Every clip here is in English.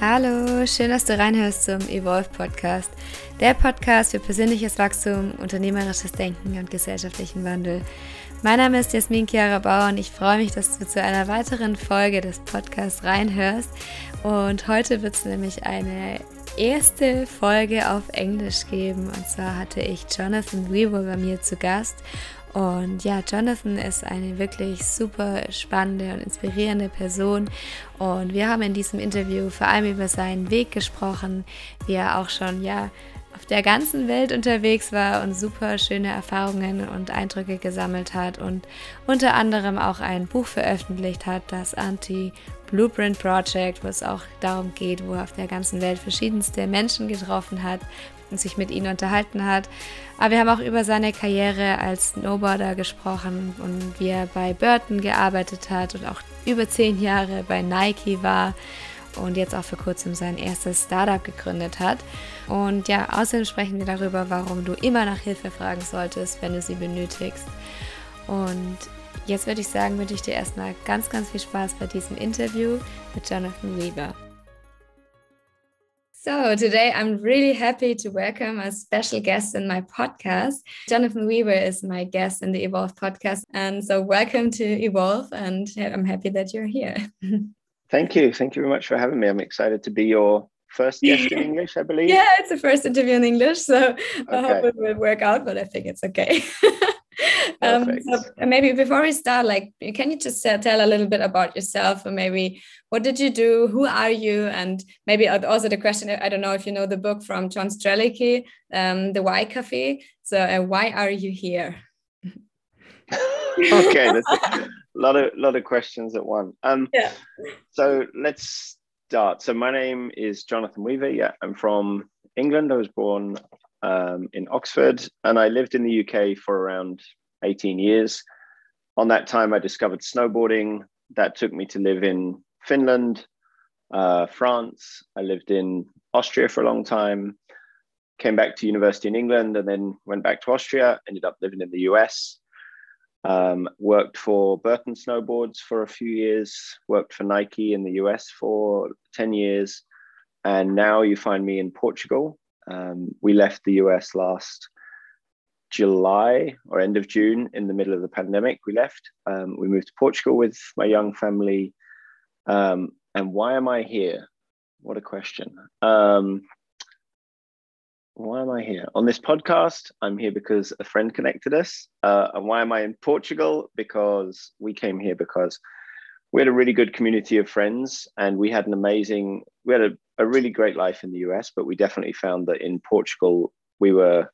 Hallo, schön, dass du reinhörst zum Evolve Podcast. Der Podcast für persönliches Wachstum, unternehmerisches Denken und gesellschaftlichen Wandel. Mein Name ist Jasmin Chiara Bauer und ich freue mich, dass du zu einer weiteren Folge des Podcasts reinhörst. Und heute wird es nämlich eine erste Folge auf Englisch geben. Und zwar hatte ich Jonathan Weaver bei mir zu Gast. Und ja, Jonathan ist eine wirklich super spannende und inspirierende Person. Und wir haben in diesem Interview vor allem über seinen Weg gesprochen, wie er auch schon ja auf der ganzen Welt unterwegs war und super schöne Erfahrungen und Eindrücke gesammelt hat und unter anderem auch ein Buch veröffentlicht hat, das Anti-Blueprint Project, wo es auch darum geht, wo er auf der ganzen Welt verschiedenste Menschen getroffen hat und sich mit ihnen unterhalten hat. Aber wir haben auch über seine Karriere als Snowboarder gesprochen und wie er bei Burton gearbeitet hat und auch über zehn Jahre bei Nike war und jetzt auch vor kurzem sein erstes Startup gegründet hat. Und ja, außerdem sprechen wir darüber, warum du immer nach Hilfe fragen solltest, wenn du sie benötigst. Und jetzt würde ich sagen, wünsche ich dir erstmal ganz, ganz viel Spaß bei diesem Interview mit Jonathan Weaver. So, today I'm really happy to welcome a special guest in my podcast. Jonathan Weaver is my guest in the Evolve podcast. And so, welcome to Evolve, and I'm happy that you're here. Thank you. Thank you very much for having me. I'm excited to be your first guest in English, I believe. Yeah, it's the first interview in English. So, okay. I hope it will work out, but I think it's okay. um, so maybe before we start, like, can you just uh, tell a little bit about yourself, or maybe what did you do, who are you, and maybe also the question. I don't know if you know the book from John Strelecky, um, the Why Cafe. So, uh, why are you here? okay, that's a lot of lot of questions at once. Um, yeah. So let's start. So my name is Jonathan Weaver. Yeah, I'm from England. I was born um, in Oxford, and I lived in the UK for around 18 years. On that time, I discovered snowboarding. That took me to live in Finland, uh, France. I lived in Austria for a long time. Came back to university in England, and then went back to Austria. Ended up living in the US. Um, worked for Burton Snowboards for a few years. Worked for Nike in the US for 10 years. And now you find me in Portugal um, we left the US last July or end of June in the middle of the pandemic. We left. Um, we moved to Portugal with my young family. Um, and why am I here? What a question. Um, why am I here? On this podcast, I'm here because a friend connected us. Uh, and why am I in Portugal? Because we came here because we had a really good community of friends and we had an amazing we had a, a really great life in the us but we definitely found that in portugal we were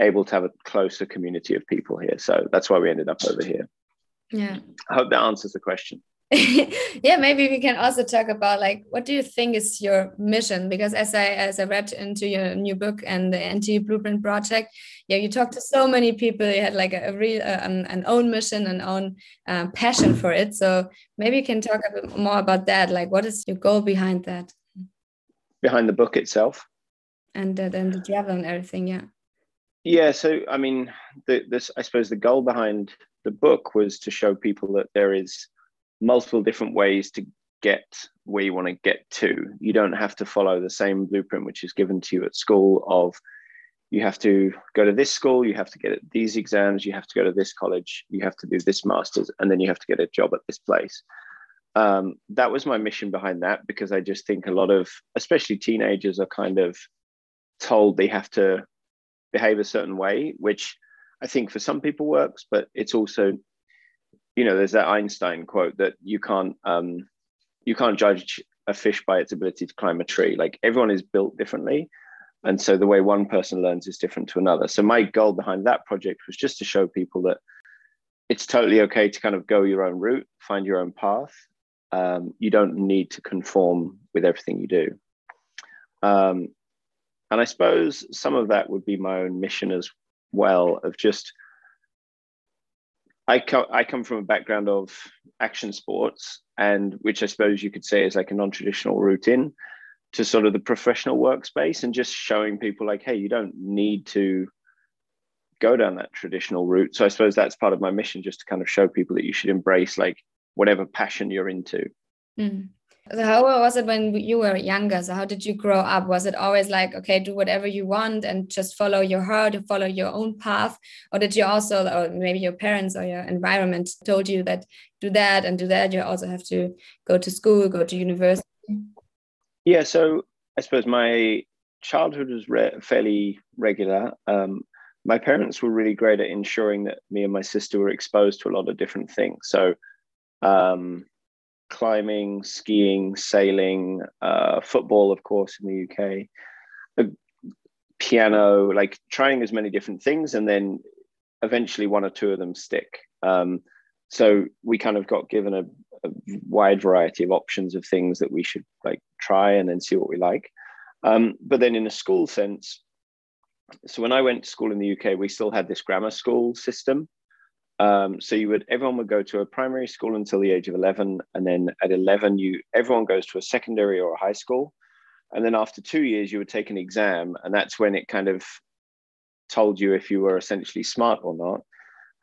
able to have a closer community of people here. So that's why we ended up over here. Yeah. I hope that answers the question yeah maybe we can also talk about like what do you think is your mission? Because as i as i read into your new book and the anti blueprint project yeah you talked to so many people. You had like a, a real uh, um, an own mission and own uh, passion for it. So maybe you can talk a bit more about that. Like what is your goal behind that? Behind the book itself? And then uh, the travel and everything yeah. Yeah so i mean the, this i suppose the goal behind the book was to show people that there is multiple different ways to get where you want to get to. You don't have to follow the same blueprint which is given to you at school of you have to go to this school, you have to get these exams, you have to go to this college, you have to do this master's, and then you have to get a job at this place. Um, that was my mission behind that because I just think a lot of, especially teenagers, are kind of told they have to behave a certain way, which I think for some people works, but it's also you know, there's that Einstein quote that you can't um, you can't judge a fish by its ability to climb a tree. Like everyone is built differently. And so the way one person learns is different to another. So my goal behind that project was just to show people that it's totally okay to kind of go your own route, find your own path. Um, you don't need to conform with everything you do. Um, and I suppose some of that would be my own mission as well of just I come I come from a background of action sports, and which I suppose you could say is like a non-traditional route in to sort of the professional workspace, and just showing people like, hey, you don't need to go down that traditional route. So I suppose that's part of my mission, just to kind of show people that you should embrace like whatever passion you're into. Mm. So how was it when you were younger? So how did you grow up? Was it always like, okay, do whatever you want and just follow your heart and follow your own path? Or did you also, or maybe your parents or your environment told you that do that and do that? You also have to go to school, go to university. Yeah. So I suppose my childhood was re fairly regular. Um, my parents were really great at ensuring that me and my sister were exposed to a lot of different things. So, um, climbing, skiing, sailing, uh, football, of course, in the UK, uh, piano, like trying as many different things, and then eventually one or two of them stick. Um, so we kind of got given a, a, wide variety of options of things that we should like try and then see what we like. Um, but then in a school sense, so when I went to school in the UK, we still had this grammar school system. Um, so you would everyone would go to a primary school until the age of 11 and then at 11 you everyone goes to a secondary or a high school. And then after two years you would take an exam and that's when it kind of told you if you were essentially smart or not.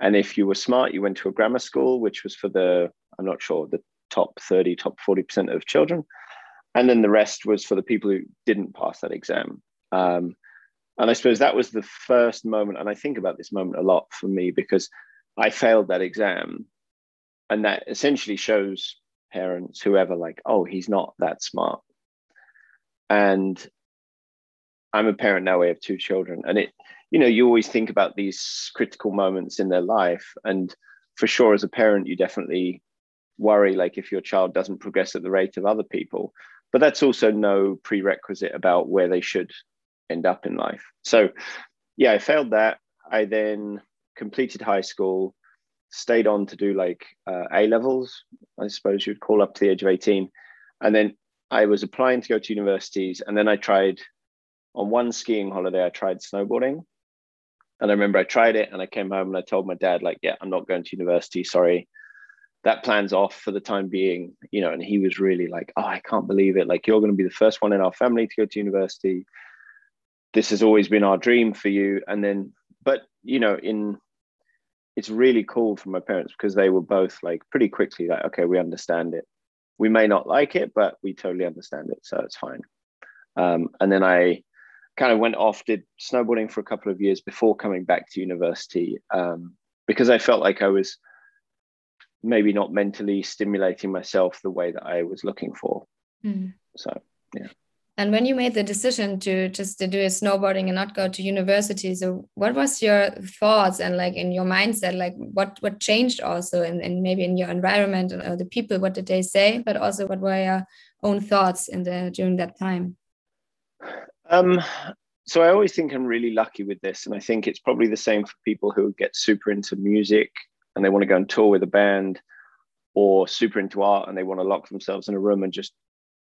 And if you were smart you went to a grammar school which was for the i'm not sure the top 30 top 40% of children. And then the rest was for the people who didn't pass that exam. Um, and i suppose that was the first moment and i think about this moment a lot for me because i failed that exam. And that essentially shows parents whoever like oh he's not that smart. And i'm a parent now we have two children. And it you know you always think about these critical moments in their life. And for sure as a parent you definitely worry like if your child doesn't progress at the rate of other people. But that's also no prerequisite about where they should end up in life. So, yeah, I failed that. I then completed high school, stayed on to do like uh, A levels, I suppose you'd call up to the age of 18. And then I was applying to go to universities. And then I tried on one skiing holiday, I tried snowboarding. And I remember I tried it and I came home and I told my dad, like, yeah, I'm not going to university. Sorry that plan's off for the time being, you know, and he was really like, oh, I can't believe it. Like, you're going to be the first one in our family to go to university. This has always been our dream for you. And then, but, you know, in, it's really cool for my parents because they were both like pretty quickly like, okay, we understand it. We may not like it, but we totally understand it. So it's fine. Um, and then I kind of went off, did snowboarding for a couple of years before coming back to university um, because I felt like I was, maybe not mentally stimulating myself the way that I was looking for. Mm. So, yeah. And when you made the decision to just to do a snowboarding and not go to university, so what was your thoughts and like in your mindset, like what what changed also, and, and maybe in your environment and the people, what did they say, but also what were your own thoughts in the during that time? Um, so I always think I'm really lucky with this, and I think it's probably the same for people who get super into music and they want to go and tour with a band or super into art and they want to lock themselves in a room and just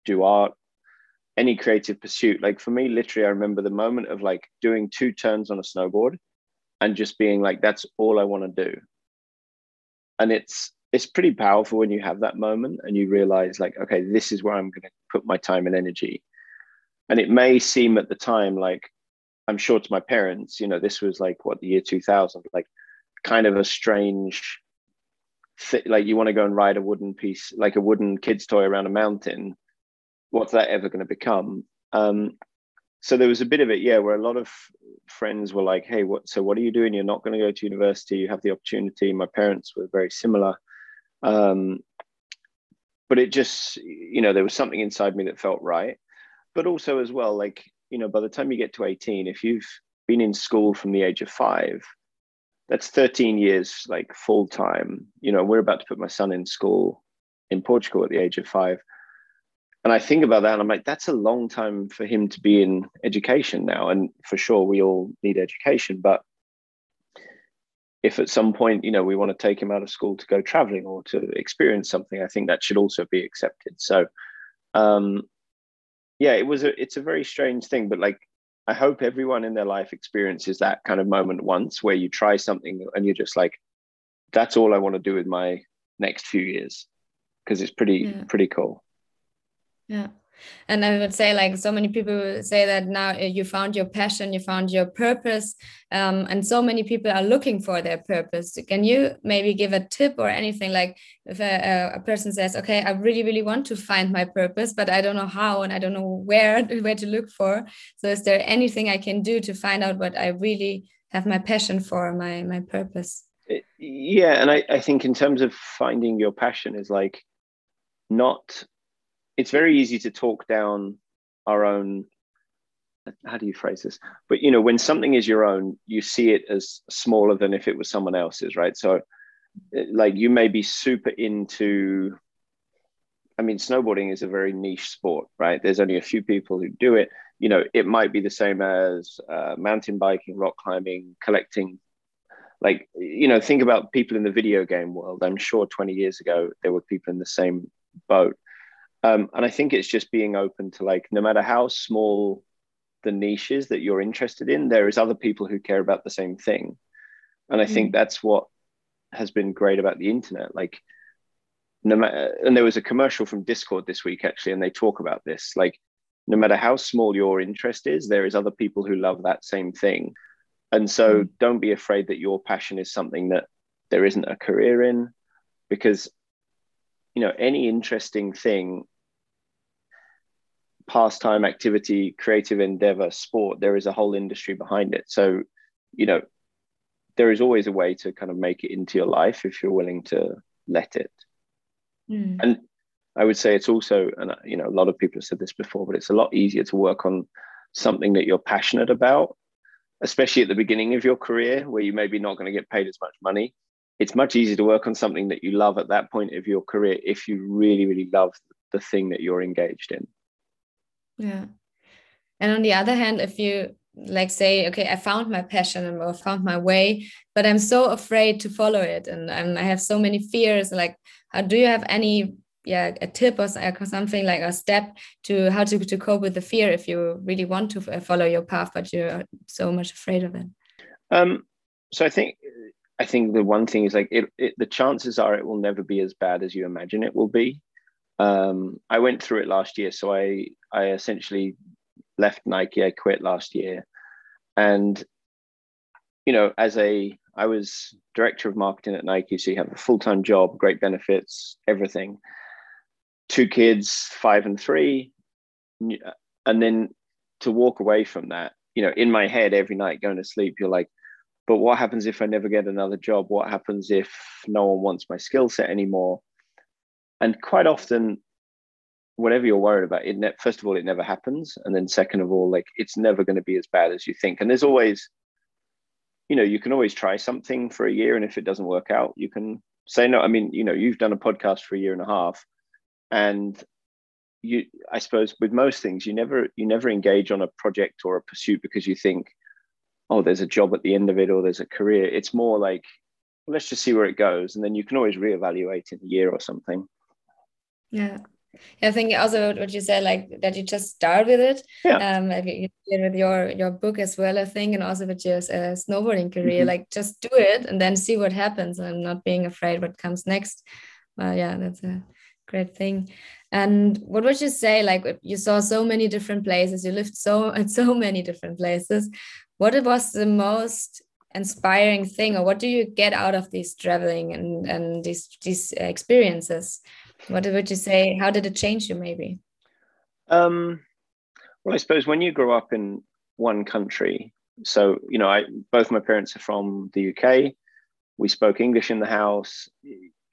do art any creative pursuit. Like for me literally i remember the moment of like doing two turns on a snowboard and just being like that's all i want to do. And it's it's pretty powerful when you have that moment and you realize like okay this is where i'm going to put my time and energy. And it may seem at the time like i'm sure to my parents you know this was like what the year 2000 like kind of a strange like you want to go and ride a wooden piece like a wooden kid's toy around a mountain what's that ever going to become? Um, so there was a bit of it yeah where a lot of friends were like hey what so what are you doing? You're not going to go to university. You have the opportunity. My parents were very similar. Um, but it just you know there was something inside me that felt right. But also as well like you know by the time you get to 18 if you've been in school from the age of five that's 13 years like full time. You know we're about to put my son in school in portugal at the age of five and i think about that and i'm like that's a long time for him to be in education now and for sure we all need education but if at some point you know we want to take him out of school to go traveling or to experience something i think that should also be accepted so um yeah it was a it's a very strange thing but like I hope everyone in their life experiences that kind of moment once where you try something and you're just like, that's all I want to do with my next few years because it's pretty, yeah. pretty cool. Yeah. and i would say like so many people say that now uh, you found your passion you found your purpose um, and so many people are looking for their purpose. Can you maybe give a tip or anything like if a, a person says okay i really really want to find my purpose but i don't know how and i don't know where where to look for. So is there anything i can do to find out what i really have my passion for my my purpose? Yeah and I, I think in terms of finding your passion is like not it's very easy to talk down our own how do you phrase this? But you know when something is your own you see it as smaller than if it was someone else's right? So like you may be super into i mean snowboarding is a very niche sport right? There's only a few people who do it. You know it might be the same as uh, mountain biking rock climbing collecting. Like you know think about people in the video game world. I'm sure 20 years ago there were people in the same boat um, and I think it's just being open to like, no matter how small the niches that you're interested in, there is other people who care about the same thing. And I mm. think that's what has been great about the internet. Like, no matter, and there was a commercial from Discord this week actually, and they talk about this. Like, no matter how small your interest is, there is other people who love that same thing. And so mm. don't be afraid that your passion is something that there isn't a career in, because you know any interesting thing pastime activity, creative endeavor, sport, there is a whole industry behind it. So, you know, there is always a way to kind of make it into your life if you're willing to let it. Mm. And I would say it's also, and you know, a lot of people have said this before, but it's a lot easier to work on something that you're passionate about, especially at the beginning of your career where you maybe not going to get paid as much money. It's much easier to work on something that you love at that point of your career if you really, really love the thing that you're engaged in. Yeah. And on the other hand, if you like say, okay, I found my passion and I found my way, but I'm so afraid to follow it, and I have so many fears. Like, how do you have any, yeah, a tip or something like a step to how to to cope with the fear if you really want to uh, follow your path, but you're so much afraid of it? Um. So I think I think the one thing is like it, it the chances are it will never be as bad as you imagine it will be. Um, I went through it last year, so I I essentially left Nike. I quit last year, and you know, as a I was director of marketing at Nike, so you have a full time job, great benefits, everything. Two kids, five and three, and then to walk away from that, you know, in my head every night going to sleep, you're like, but what happens if I never get another job? What happens if no one wants my skill set anymore? And quite often whatever you're worried about it ne- first of all it never happens. And then second of all like it's never going to be as bad as you think. And there's always you know you can always try something for a year and if it doesn't work out you can say no. I mean you know you've done a podcast for a year and a half and you i suppose with most things you never you never engage on a project or a pursuit because you think oh there's a job at the end of it or there's a career. It's more like let's just see where it goes. And then you can always reevaluate in a year or something yeah. I think also what you said, like that you just start with it. Yeah. Um, you did with your your book as well, I think, and also with your uh, snowboarding career. Mm-hmm. Like just do it and then see what happens, and not being afraid what comes next. Well, yeah, that's a great thing. And what would you say? Like you saw so many different places, you lived so at so many different places. What was the most inspiring thing, or what do you get out of these traveling and and these these experiences? What would you say? How did it change you, maybe? Um, well, I suppose when you grow up in one country, so you know, I both my parents are from the UK. We spoke English in the house,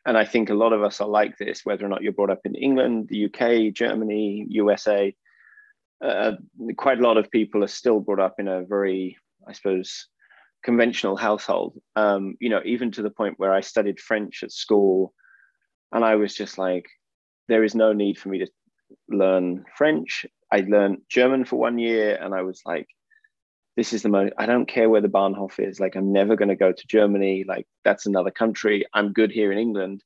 and I think a lot of us are like this, whether or not you're brought up in England, the UK, Germany, USA. Uh, quite a lot of people are still brought up in a very, I suppose, conventional household. Um, you know, even to the point where I studied French at school and I was just like, there is no need for me to learn French. I learned German for one year, and I was like, this is the most, I don't care where the Bahnhof is. Like, I'm never going to go to Germany. Like, that's another country. I'm good here in England.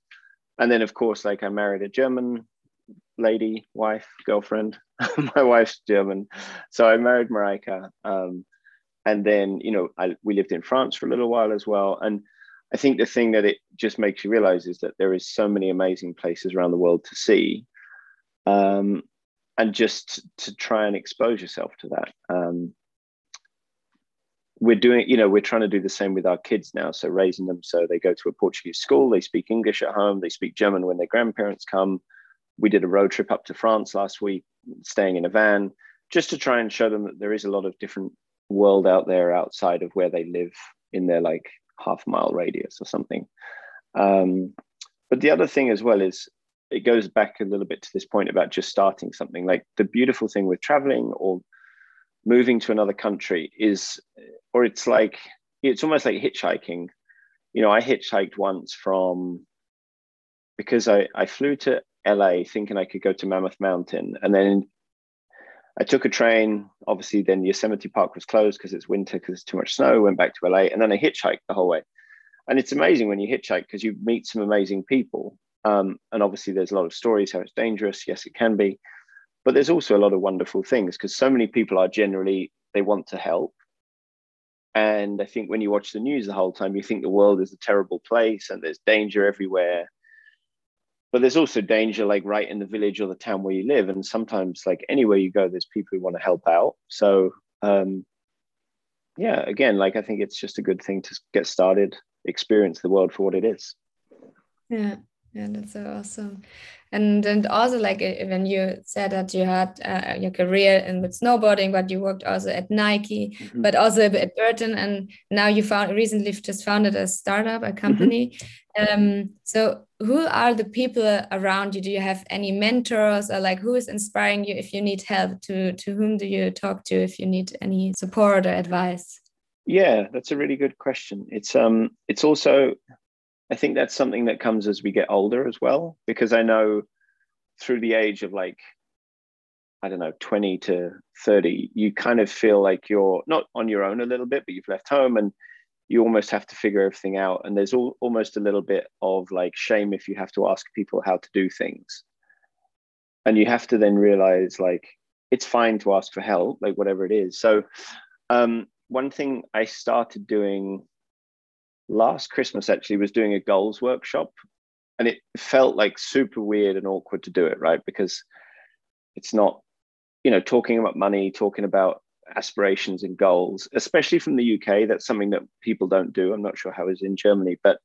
And then, of course, like, I married a German lady, wife, girlfriend. My wife's German. So I married Marika. Um, and then, you know, I, we lived in France for a little while as well. And I think the thing that it just makes you realize is that there is so many amazing places around the world to see. Um, and just to try and expose yourself to that. Um, we're doing, you know, we're trying to do the same with our kids now. So raising them so they go to a Portuguese school, they speak English at home, they speak German when their grandparents come. We did a road trip up to France last week, staying in a van, just to try and show them that there is a lot of different world out there outside of where they live in their like half mile radius or something. Um, but the other thing as well is it goes back a little bit to this point about just starting something. Like the beautiful thing with traveling or moving to another country is, or it's like, it's almost like hitchhiking. You know, I hitchhiked once from, because I, I flew to LA thinking I could go to Mammoth Mountain. And then I took a train. Obviously, then Yosemite Park was closed because it's winter because too much snow. Went back to LA. And then I hitchhiked the whole way. And it's amazing when you hitchhike because you meet some amazing people. Um, and obviously, there's a lot of stories how it's dangerous. Yes, it can be but there's also a lot of wonderful things because so many people are generally they want to help and i think when you watch the news the whole time you think the world is a terrible place and there's danger everywhere but there's also danger like right in the village or the town where you live and sometimes like anywhere you go there's people who want to help out. So um yeah again like i think it's just a good thing to get started experience the world for what it is. Yeah yeah that's so awesome and and also like when you said that you had uh, your career in with snowboarding but you worked also at nike mm -hmm. but also at burton and now you found recently just founded a startup a company. Mm -hmm. um, so who are the people around you? Do you have any mentors or like who is inspiring you if you need help? To to whom do you talk to if you need any support or advice? Yeah that's a really good question. It's um it's also I think that's something that comes as we get older as well, because I know through the age of like, I don't know, 20 to 30, you kind of feel like you're not on your own a little bit, but you've left home and you almost have to figure everything out. And there's all, almost a little bit of like shame if you have to ask people how to do things. And you have to then realize like, it's fine to ask for help, like whatever it is. So, um, one thing I started doing last Christmas actually was doing a goals workshop and it felt like super weird and awkward to do it, right? Because it's not, you know, talking about money, talking about aspirations and goals, especially from the UK. That's something that people don't do. I'm not sure how it's in Germany, but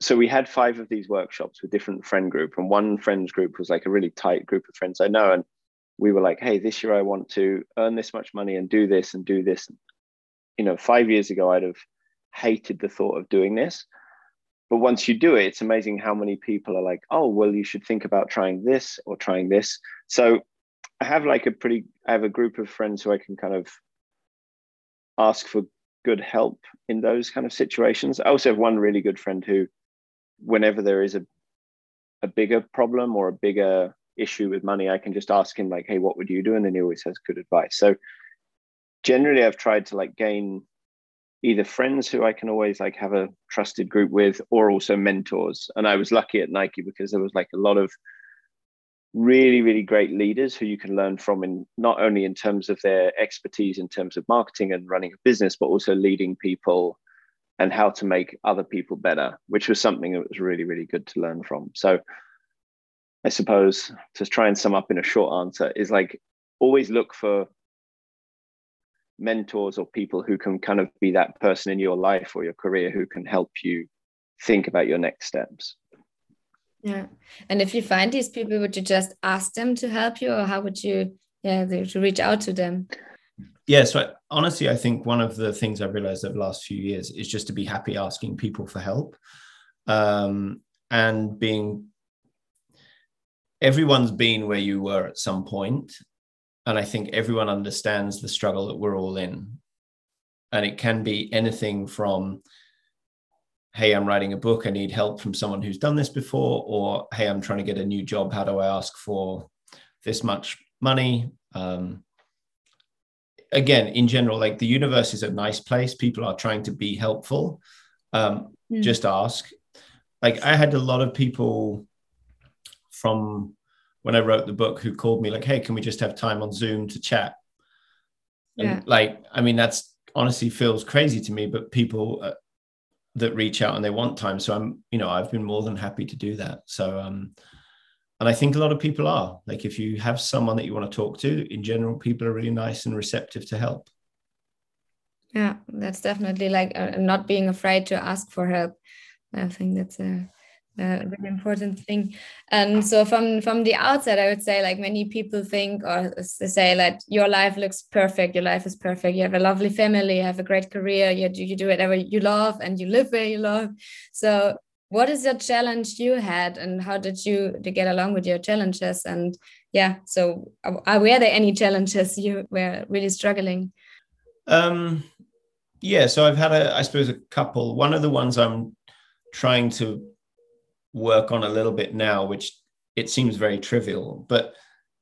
so we had five of these workshops with different friend group, and one friends group was like a really tight group of friends I know, and we were like, "Hey, this year I want to earn this much money and do this and do this." You know, five years ago I'd have hated the thought of doing this. But once you do it, it's amazing how many people are like, oh, well, you should think about trying this or trying this. So I have like a pretty, I have a group of friends who I can kind of ask for good help in those kind of situations. I also have one really good friend who, whenever there is a, a bigger problem or a bigger issue with money, I can just ask him, like, hey, what would you do? And then he always has good advice. So generally, I've tried to like gain either friends who I can always like have a trusted group with or also mentors. And I was lucky at Nike because there was like a lot of really, really great leaders who you can learn from in not only in terms of their expertise in terms of marketing and running a business, but also leading people and how to make other people better, which was something that was really, really good to learn from. So I suppose to try and sum up in a short answer is like always look for mentors or people who can kind of be that person in your life or your career who can help you think about your next steps. Yeah. And if you find these people, would you just ask them to help you or how would you yeah, to reach out to them? Yeah, so honestly, I think one of the things I've realized over the last few years is just to be happy asking people for help. Um, and being everyone's been where you were at some point and I think everyone understands the struggle that we're all in. And it can be anything from, hey, I'm writing a book, I need help from someone who's done this before, or hey, I'm trying to get a new job, how do I ask for this much money? Um, again, in general, like the universe is a nice place, people are trying to be helpful. Um, mm. Just ask. Like I had a lot of people from when I wrote the book who called me like, "Hey, can we just have time on Zoom to chat?" And yeah. like, I mean, that's honestly feels crazy to me, but people uh, that reach out and they want time, so I'm, you know, I've been more than happy to do that. So, um, and I think a lot of people are. Like if you have someone that you want to talk to, in general, people are really nice and receptive to help. Yeah, that's definitely like uh, not being afraid to ask for help. I think that's a, a really important thing. And so from from the outset, I would say like many people think or say that your life looks perfect. Your life is perfect. You have a lovely family. You have a great career. You do you do whatever you love, and you live where you love. So what is the challenge you had and how did you to get along with your challenges and yeah so are, were there any challenges you were really struggling um yeah so i've had a i suppose a couple one of the ones i'm trying to work on a little bit now which it seems very trivial but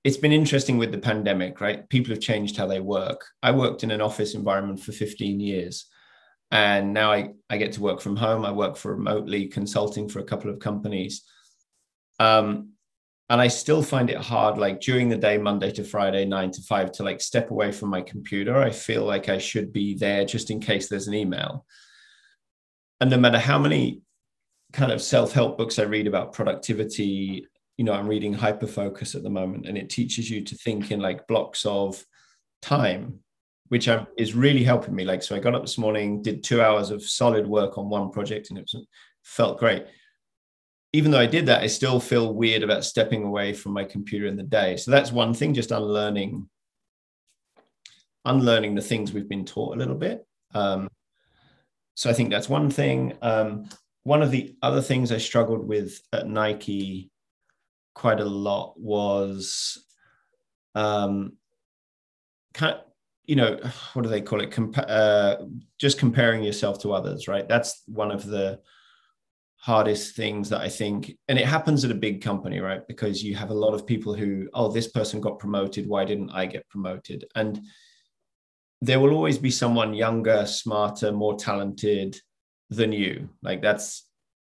it's been interesting with the pandemic right people have changed how they work i worked in an office environment for 15 years and now I, I get to work from home. I work for remotely consulting for a couple of companies. Um, and I still find it hard, like during the day, Monday to Friday, nine to five, to like step away from my computer. I feel like I should be there just in case there's an email. And no matter how many kind of self-help books I read about productivity, you know, I'm reading Hyperfocus at the moment, and it teaches you to think in like blocks of time which I'm, is really helping me. Like, so I got up this morning, did two hours of solid work on one project, and it was, felt great. Even though I did that, I still feel weird about stepping away from my computer in the day. So that's one thing, just unlearning, unlearning the things we've been taught a little bit. Um, so I think that's one thing. Um, one of the other things I struggled with at Nike quite a lot was um, kind of, you know what do they call it? Compa- uh, just comparing yourself to others right? That's one of the hardest things that i think and it happens at a big company right? Because you have a lot of people who oh this person got promoted why didn't i get promoted? And there will always be someone younger smarter more talented than you. Like that's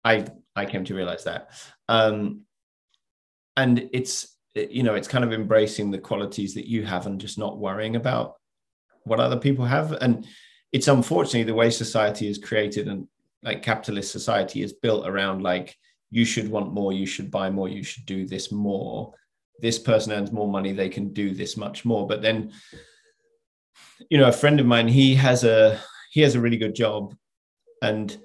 i i came to realize that. Um and it's you know it's kind of embracing the qualities that you have and just not worrying about what other people have. And it's unfortunately the way society is created and like capitalist society is built around like you should want more you should buy more you should do this more. This person earns more money they can do this much more. But then you know a friend of mine he has a he has a really good job and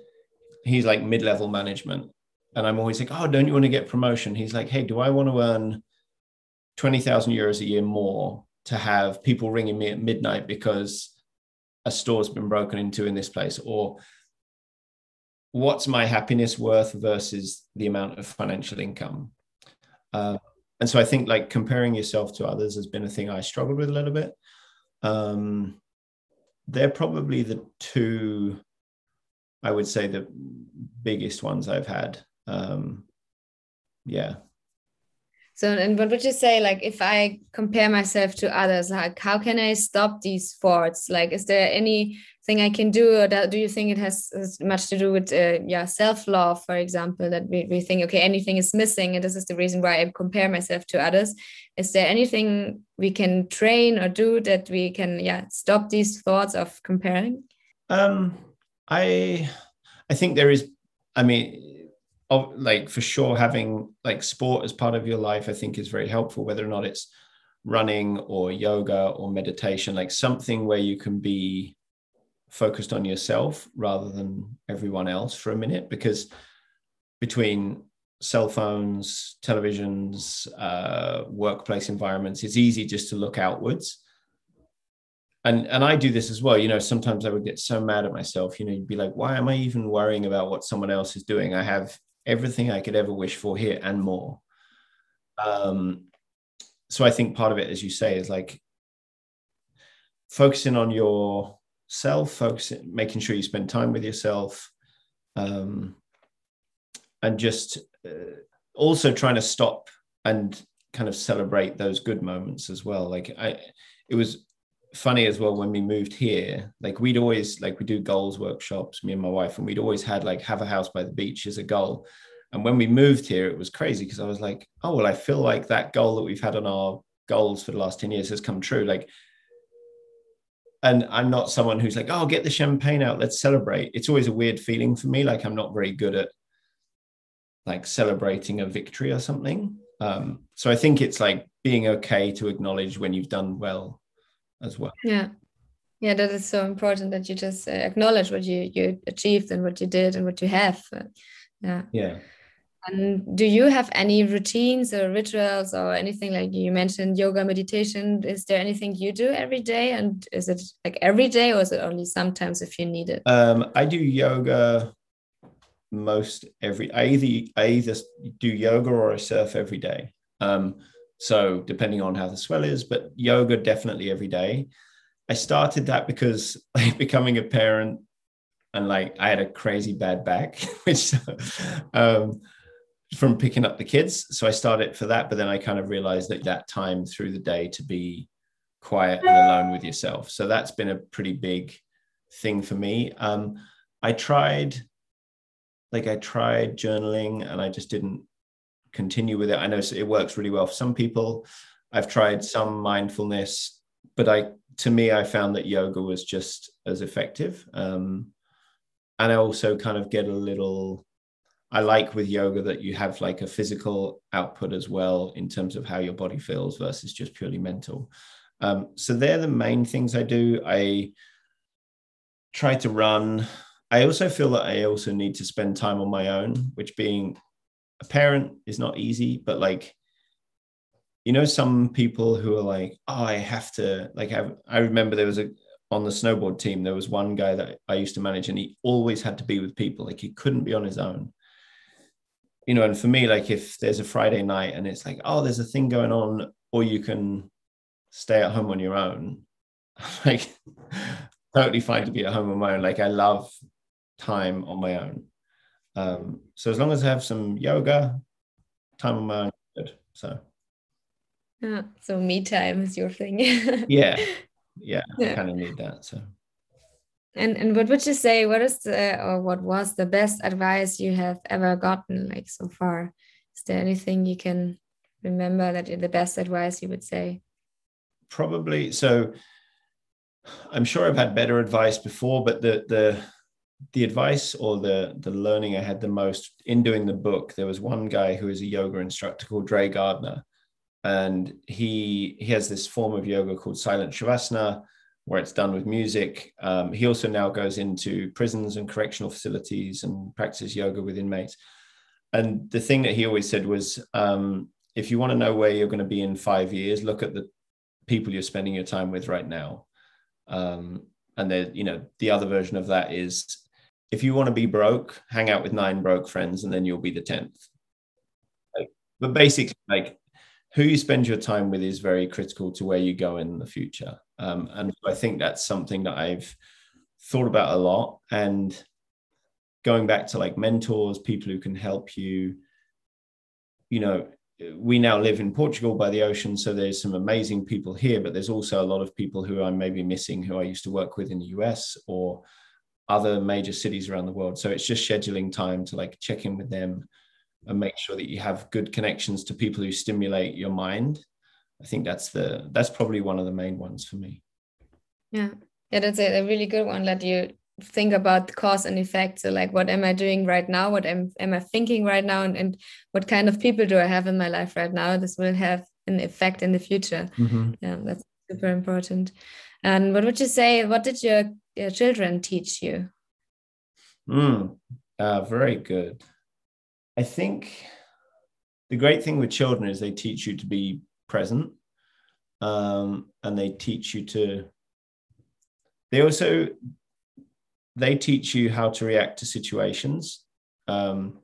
he's like mid-level management. And i'm always like oh don't you want to get promotion? He's like hey do i want to earn 20,000 euros a year more to have people ringing me at midnight because a store's been broken into in this place? Or what's my happiness worth versus the amount of financial income? Uh, and so i think like comparing yourself to others has been a thing i struggled with a little bit. Um, they're probably the two i would say the biggest ones i've had um, yeah so, and what would you say, like, if I compare myself to others, like, how can I stop these thoughts? Like, is there anything I can do, or do you think it has, much to do with, uh, yeah, self love, for example, that we, we think, okay, anything is missing, and this is the reason why I compare myself to others? Is there anything we can train or do that we can, yeah, stop these thoughts of comparing? Um, I, I think there is. I mean, like for sure having like sport as part of your life i think is very helpful whether or not it's running or yoga or meditation like something where you can be focused on yourself rather than everyone else for a minute because between cell phones televisions uh, workplace environments it's easy just to look outwards and and i do this as well you know sometimes i would get so mad at myself you know you'd be like why am i even worrying about what someone else is doing i have everything I could ever wish for here and more. Um, so I think part of it, as you say, is like focusing on yourself, focusing, making sure you spend time with yourself, um, and just uh, also trying to stop and kind of celebrate those good moments as well. Like I, it was funny as well when we moved here like we'd always like we do goals workshops me and my wife and we'd always had like have a house by the beach as a goal. And when we moved here it was crazy because i was like oh well i feel like that goal that we've had on our goals for the last 10 years has come true. Like and i'm not someone who's like oh get the champagne out let's celebrate. It's always a weird feeling for me like i'm not very good at like celebrating a victory or something. Um, so I think it's like being okay to acknowledge when you've done well as well. Yeah. Yeah, that is so important that you just uh, acknowledge what you you achieved and what you did and what you have. Uh, yeah. Yeah. And do you have any routines or rituals or anything like you mentioned yoga, meditation? Is there anything you do every day? And is it like every day or is it only sometimes if you need it? Um, I do yoga most every I either I either do yoga or I surf every day. Um, so depending on how the swell is, but yoga definitely every day. I started that because like becoming a parent and like I had a crazy bad back, which um, from picking up the kids. So I started for that, but then I kind of realized that that time through the day to be quiet and alone with yourself. So that's been a pretty big thing for me. Um, I tried, like I tried journaling, and I just didn't continue with it. I know it works really well for some people. I've tried some mindfulness, but I, to me, I found that yoga was just as effective. Um, and I also kind of get a little I like with yoga that you have like a physical output as well in terms of how your body feels versus just purely mental. Um, so they're the main things I do. I try to run. I also feel that I also need to spend time on my own, which being a parent is not easy, but like, you know, some people who are like, oh, I have to like have, I remember there was a, on the snowboard team, there was one guy that I used to manage and he always had to be with people. Like he couldn't be on his own you know, and for me, like if there's a Friday night and it's like, oh, there's a thing going on, or you can stay at home on your own, like totally fine to be at home on my own. Like I love time on my own. Um, so as long as I have some yoga, time on my own, good. So yeah, so me time is your thing. yeah. Yeah. yeah. I kind of need that. So and and what would you say? What is the or what was the best advice you have ever gotten like so far? Is there anything you can remember that the best advice you would say? Probably. So I'm sure I've had better advice before, but the the the advice or the the learning I had the most in doing the book, there was one guy who is a yoga instructor called Dre Gardner, and he he has this form of yoga called silent shavasana where it's done with music. Um, he also now goes into prisons and correctional facilities and practices yoga with inmates. And the thing that he always said was, um, if you want to know where you're going to be in five years, look at the people you're spending your time with right now. Um, and then, you know, the other version of that is, if you want to be broke, hang out with nine broke friends, and then you'll be the tenth. Like, but basically, like who you spend your time with is very critical to where you go in the future. Um, and I think that's something that I've thought about a lot. And going back to like mentors, people who can help you, you know, we now live in Portugal by the ocean. So there's some amazing people here, but there's also a lot of people who I'm maybe missing who I used to work with in the US or other major cities around the world. So it's just scheduling time to like check in with them and make sure that you have good connections to people who stimulate your mind. I think that's the that's probably one of the main ones for me. Yeah. Yeah that's a, a really good one that you think about cause and effect. So like what am i doing right now? What am, am i thinking right now? And, and what kind of people do i have in my life right now this will have an effect in the future? Mm-hmm. yeah that's super important. And what would you say what did your, your children teach you. Mm, uh, very good. I think the great thing with children is they teach you to be present um, and they teach you to they also they teach you how to react to situations. Um,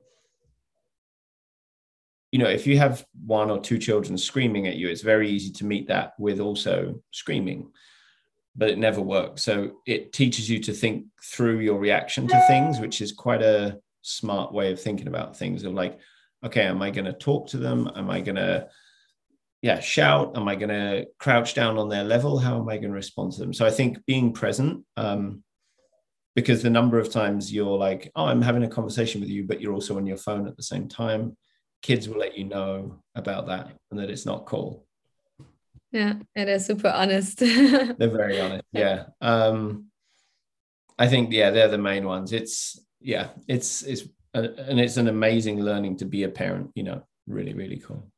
you know if you have one or two children screaming at you it's very easy to meet that with also screaming but it never works. So it teaches you to think through your reaction to things which is quite a smart way of thinking about things. Of like okay am i going to talk to them? Am i going to yeah shout? Am i going to crouch down on their level? How am i going to respond to them? So i think being present um, because the number of times you're like oh i'm having a conversation with you but you're also on your phone at the same time kids will let you know about that and that it's not cool yeah and they're super honest they're very honest yeah um i think yeah they're the main ones it's yeah, it's it's and it's an amazing learning to be a parent. You know, really really cool.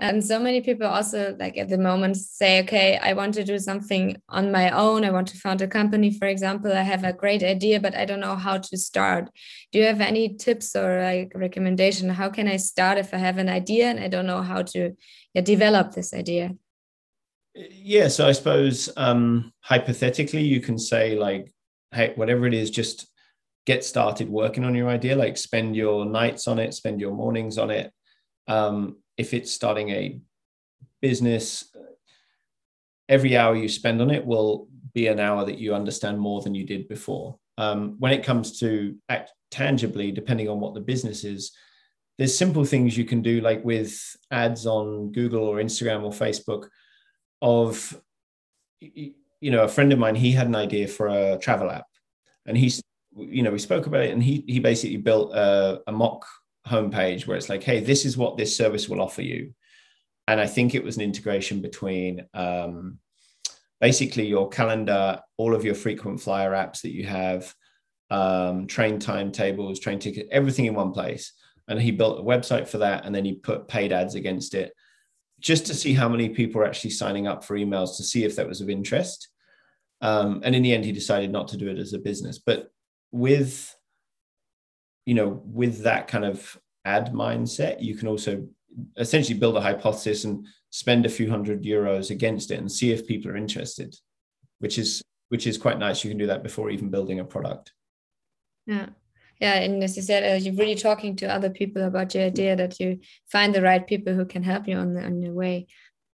And so many people also like at the moment say, okay, I want to do something on my own. I want to found a company, for example. I have a great idea, but I don't know how to start. Do you have any tips or like recommendation? How can I start if I have an idea and I don't know how to yeah, develop this idea? Yeah, so I suppose um, hypothetically, you can say like, hey, whatever it is, just get started working on your idea. Like spend your nights on it, spend your mornings on it. Um, if it's starting a business, every hour you spend on it will be an hour that you understand more than you did before. Um, when it comes to act tangibly, depending on what the business is, there's simple things you can do, like with ads on Google or Instagram or Facebook. Of, you know, a friend of mine, he had an idea for a travel app, and he's, you know, we spoke about it, and he he basically built a, a mock homepage where it's like, hey, this is what this service will offer you. And I think it was an integration between um, basically your calendar, all of your frequent flyer apps that you have, um, train timetables, train ticket, everything in one place. And he built a website for that. And then he put paid ads against it just to see how many people are actually signing up for emails to see if that was of interest. Um, and in the end, he decided not to do it as a business. But with you know, with that kind of ad mindset, you can also essentially build a hypothesis and spend a few hundred euros against it and see if people are interested, which is which is quite nice. You can do that before even building a product. Yeah. Yeah, and as you said, uh, you're really talking to other people about your idea that you find the right people who can help you on the, on your way.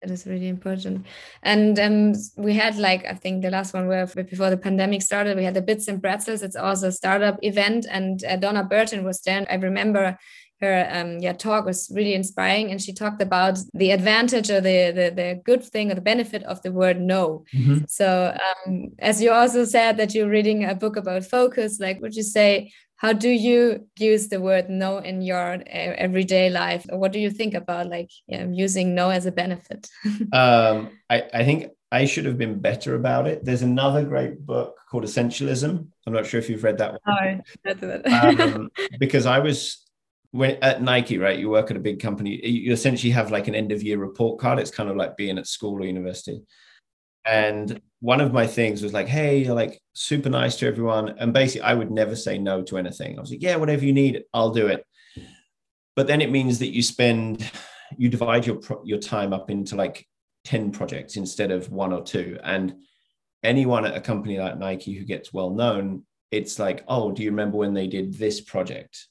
That is really important. And um, we had like I think the last one where before the pandemic started, we had the Bits and Pretzels. It's also a startup event, and uh, Donna Burton was there. I remember her um, yeah talk was really inspiring, and she talked about the advantage or the the, the good thing or the benefit of the word no. Mm-hmm. So um, as you also said that you're reading a book about focus, like would you say how do you use the word no in your uh, everyday life? Or what do you think about like using no as a benefit? Um, I, I think i should have been better about it. There's another great book called essentialism. I'm not sure if you've read that one. Oh, um, because i was when at nike right you work at a big company you essentially have like an end of year report card it's kind of like being at school or university and one of my things was like, hey, you're like super nice to everyone. And basically, I would never say no to anything. I was like, yeah, whatever you need, I'll do it. But then it means that you spend, you divide your your time up into like 10 projects instead of one or two. And anyone at a company like Nike who gets well known, it's like, oh, do you remember when they did this project?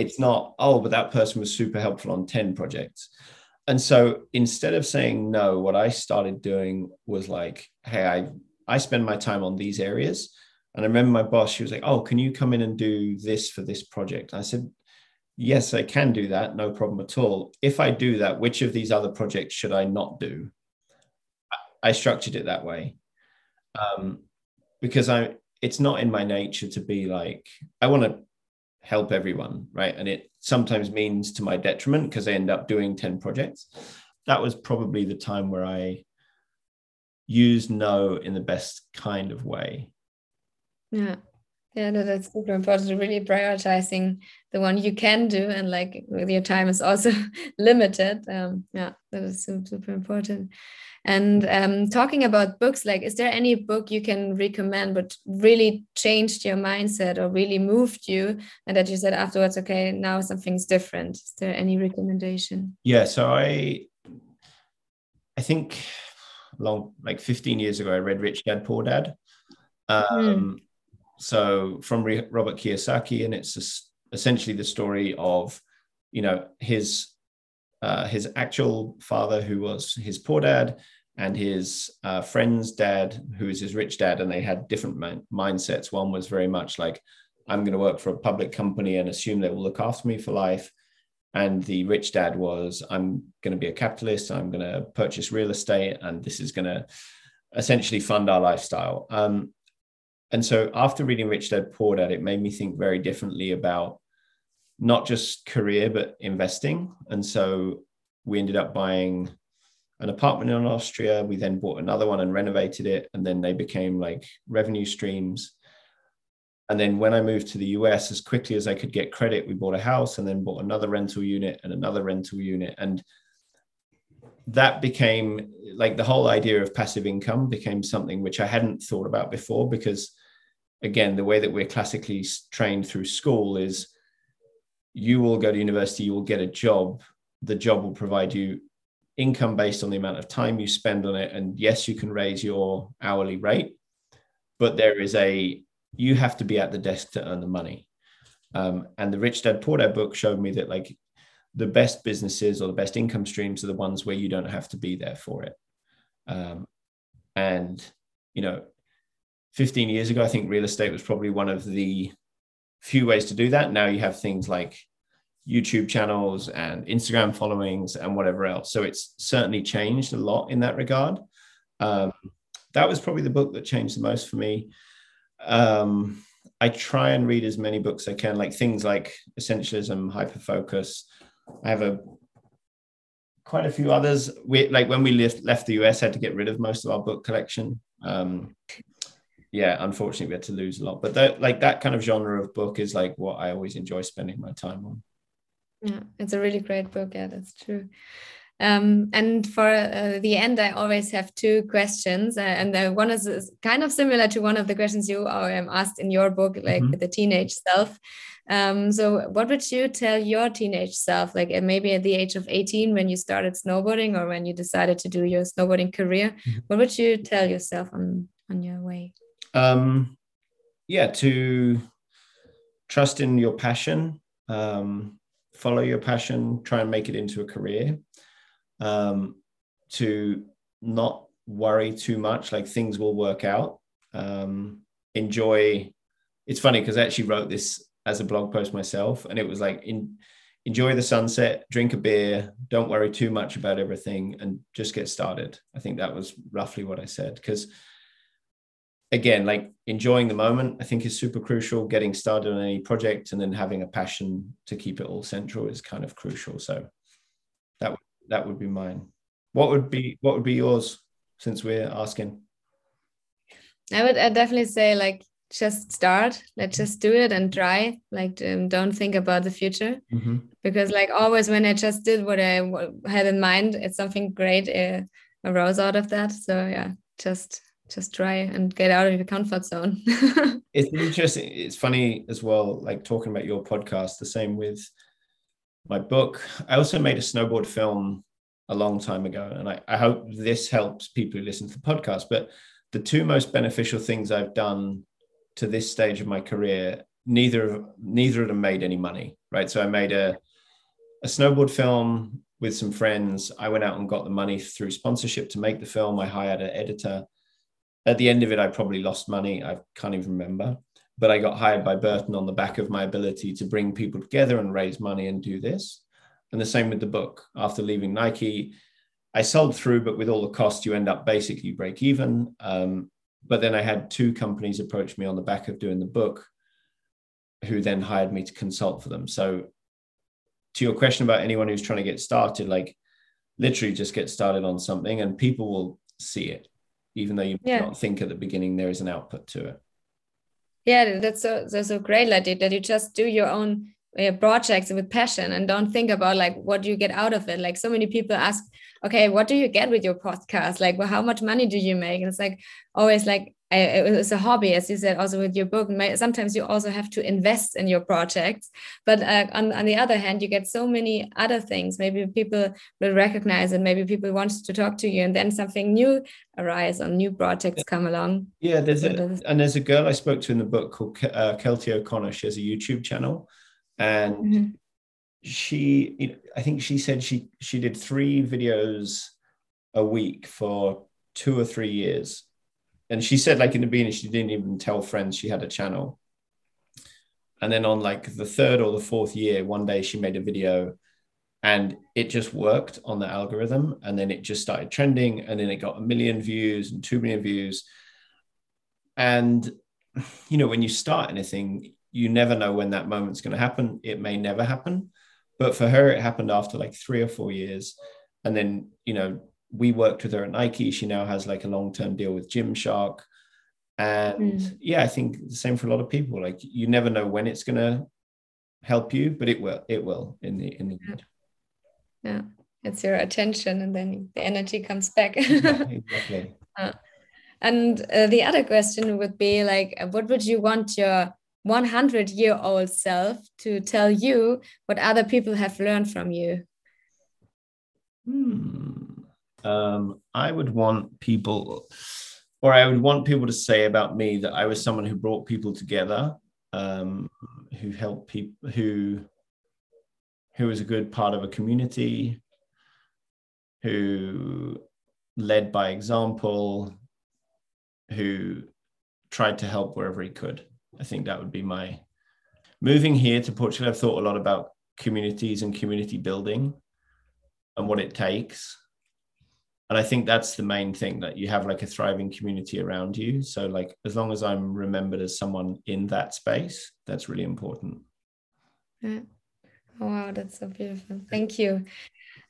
It's not, oh, but that person was super helpful on 10 projects. And so instead of saying no what i started doing was like hey i i spend my time on these areas. And i remember my boss she was like oh can you come in and do this for this project? I said yes i can do that. No problem at all. If i do that which of these other projects should i not do? I structured it that way. Um, because i it's not in my nature to be like i want to help everyone, right? And it sometimes means to my detriment because I end up doing 10 projects. That was probably the time where I used no in the best kind of way. Yeah. Yeah, no, that's super important. Really prioritizing the one you can do, and like your time is also limited. Um, yeah, that is super, super important. And um, talking about books, like, is there any book you can recommend but really changed your mindset or really moved you, and that you said afterwards, okay, now something's different? Is there any recommendation? Yeah, so I, I think, long like 15 years ago, I read Rich Dad Poor Dad. Um, mm. So from Robert Kiyosaki, and it's essentially the story of, you know, his uh, his actual father, who was his poor dad, and his uh, friend's dad, who was his rich dad, and they had different mi- mindsets. One was very much like, I'm going to work for a public company and assume they will look after me for life. And the rich dad was, I'm going to be a capitalist, I'm going to purchase real estate, and this is going to essentially fund our lifestyle. Um, and so after reading Rich Dad Poor Dad, it made me think very differently about not just career but investing. And so we ended up buying an apartment in austria. We then bought another one and renovated it and then they became like revenue streams. And then when i moved to the us as quickly as i could get credit we bought a house and then bought another rental unit and another rental unit. And that became like the whole idea of passive income became something which I hadn't thought about before because again the way that we're classically trained through school is you will go to university you will get a job. The job will provide you income based on the amount of time you spend on it. And yes you can raise your hourly rate but there is a you have to be at the desk to earn the money. Um, and the rich dad poor dad book showed me that like the best businesses or the best income streams are the ones where you don't have to be there for it. Um, and, you know, 15 years ago, I think real estate was probably one of the few ways to do that. Now you have things like YouTube channels and Instagram followings and whatever else. So it's certainly changed a lot in that regard. Um, that was probably the book that changed the most for me. Um, I try and read as many books as I can, like things like Essentialism, Hyperfocus, I have a quite a few others. We like when we left left the US, had to get rid of most of our book collection. Um, yeah, unfortunately, we had to lose a lot. But that like that kind of genre of book is like what I always enjoy spending my time on. Yeah, it's a really great book. Yeah, that's true. Um, and for uh, the end, I always have two questions, uh, and the one is, is, kind of similar to one of the questions you um, asked in your book, like mm -hmm. the teenage self. Um, so, what would you tell your teenage self, like uh, maybe at the age of 18 when you started snowboarding or when you decided to do your snowboarding career? Mm-hmm. What would you tell yourself on, on your way? Um, yeah, to trust in your passion, um, follow your passion, try and make it into a career, um, to not worry too much, like things will work out. Um, enjoy. It's funny because I actually wrote this as a blog post myself, and it was like in, enjoy the sunset, drink a beer, don't worry too much about everything, and just get started. I think that was roughly what I said because again like enjoying the moment i think is super crucial. Getting started on any project and then having a passion to keep it all central is kind of crucial. So that that would be mine. What would be what would be yours since we're asking? I would I'd definitely say like just start. Let's just do it and try. Like um, don't think about the future. Mm-hmm. because like always when i just did what i had in mind it's something great uh, arose out of that. So yeah just just try and get out of your comfort zone it's interesting it's funny as well like talking about your podcast the same with my book i also made a snowboard film a long time ago and i, I hope this helps people who listen to the podcast but the two most beneficial things i've done to this stage of my career, neither neither of them made any money, right? So I made a a snowboard film with some friends. I went out and got the money through sponsorship to make the film. I hired an editor. At the end of it, I probably lost money. I can't even remember. But I got hired by Burton on the back of my ability to bring people together and raise money and do this. And the same with the book. After leaving Nike, I sold through, but with all the costs, you end up basically break even. Um, but then I had two companies approach me on the back of doing the book who then hired me to consult for them. So to your question about anyone who's trying to get started, like literally just get started on something and people will see it, even though you yeah. not think at the beginning there is an output to it. Yeah, that's so that's so great, like that you just do your own uh, projects with passion and don't think about like what do you get out of it. Like so many people ask okay what do you get with your podcast like well, how much money do you make and it's like always like it's a hobby as you said also with your book. Sometimes you also have to invest in your projects. But uh, on, on the other hand you get so many other things. Maybe people will recognize it maybe people want to talk to you and then something new arise or new projects come along. Yeah there's a, and there's a girl i spoke to in the book called uh, kelty o'connor. She has a youtube channel. And mm -hmm she you know, i think she said she she did three videos a week for two or three years and she said like in the beginning she didn't even tell friends she had a channel. And then on like the third or the fourth year one day she made a video and it just worked on the algorithm. And then it just started trending and then it got a million views and two million views. And you know when you start anything you never know when that moment's going to happen. It may never happen. But for her, it happened after like three or four years. And then, you know, we worked with her at Nike. She now has like a long term deal with Gymshark. And mm. yeah, I think the same for a lot of people. Like you never know when it's going to help you, but it will, it will in the, in the end. Yeah. it's your attention and then the energy comes back exactly uh, and uh, the other question would be like what would you want your 100 year old self to tell you what other people have learned from you hmm. Um, i would want people or i would want people to say about me that i was someone who brought people together um, who helped people who who was a good part of a community who led by example, who tried to help wherever he could. I think that would be my moving here to Portugal. I've thought a lot about communities and community building and what it takes. And I think that's the main thing that you have like a thriving community around you. So, like, as long as I'm remembered as someone in that space, that's really important. Yeah. Oh, wow, that's so beautiful. Thank you.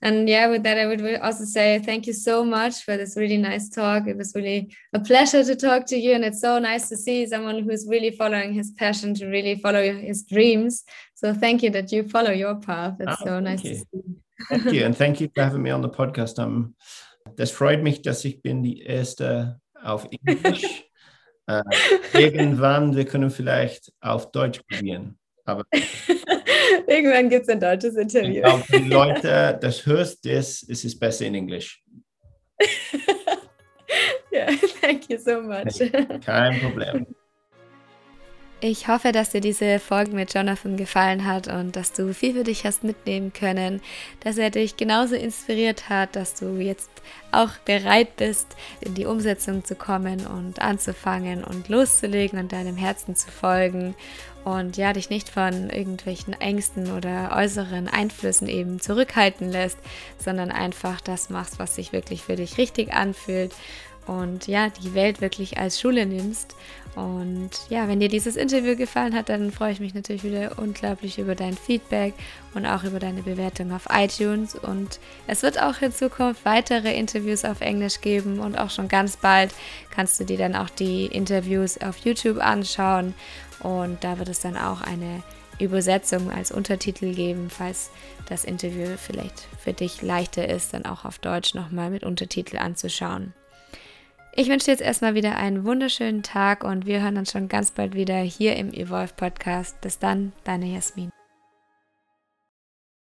And yeah, with that, I would also say thank you so much for this really nice talk. It was really a pleasure to talk to you. And it's so nice to see someone who's really following his passion to really follow his dreams. So thank you that you follow your path. It's oh, so nice you. to see. Thank you. And thank you for having me on the podcast. Um, das freut mich, dass ich bin die Erste auf Englisch. uh, irgendwann, wir können vielleicht auf Deutsch probieren. Aber Irgendwann gibt es ein deutsches Interview. Glaube, die Leute, das hörst, das ist es besser in Englisch. ja, yeah, thank you so much. Kein Problem. Ich hoffe, dass dir diese Folge mit Jonathan gefallen hat und dass du viel für dich hast mitnehmen können, dass er dich genauso inspiriert hat, dass du jetzt auch bereit bist, in die Umsetzung zu kommen und anzufangen und loszulegen und deinem Herzen zu folgen und ja, dich nicht von irgendwelchen Ängsten oder äußeren Einflüssen eben zurückhalten lässt, sondern einfach das machst, was sich wirklich für dich richtig anfühlt und ja, die Welt wirklich als Schule nimmst. Und ja, wenn dir dieses Interview gefallen hat, dann freue ich mich natürlich wieder unglaublich über dein Feedback und auch über deine Bewertung auf iTunes. Und es wird auch in Zukunft weitere Interviews auf Englisch geben und auch schon ganz bald kannst du dir dann auch die Interviews auf YouTube anschauen. Und da wird es dann auch eine Übersetzung als Untertitel geben, falls das Interview vielleicht für dich leichter ist, dann auch auf Deutsch nochmal mit Untertitel anzuschauen. Ich wünsche dir jetzt erstmal wieder einen wunderschönen Tag und wir hören uns schon ganz bald wieder hier im Evolve Podcast. Bis dann, deine Jasmin.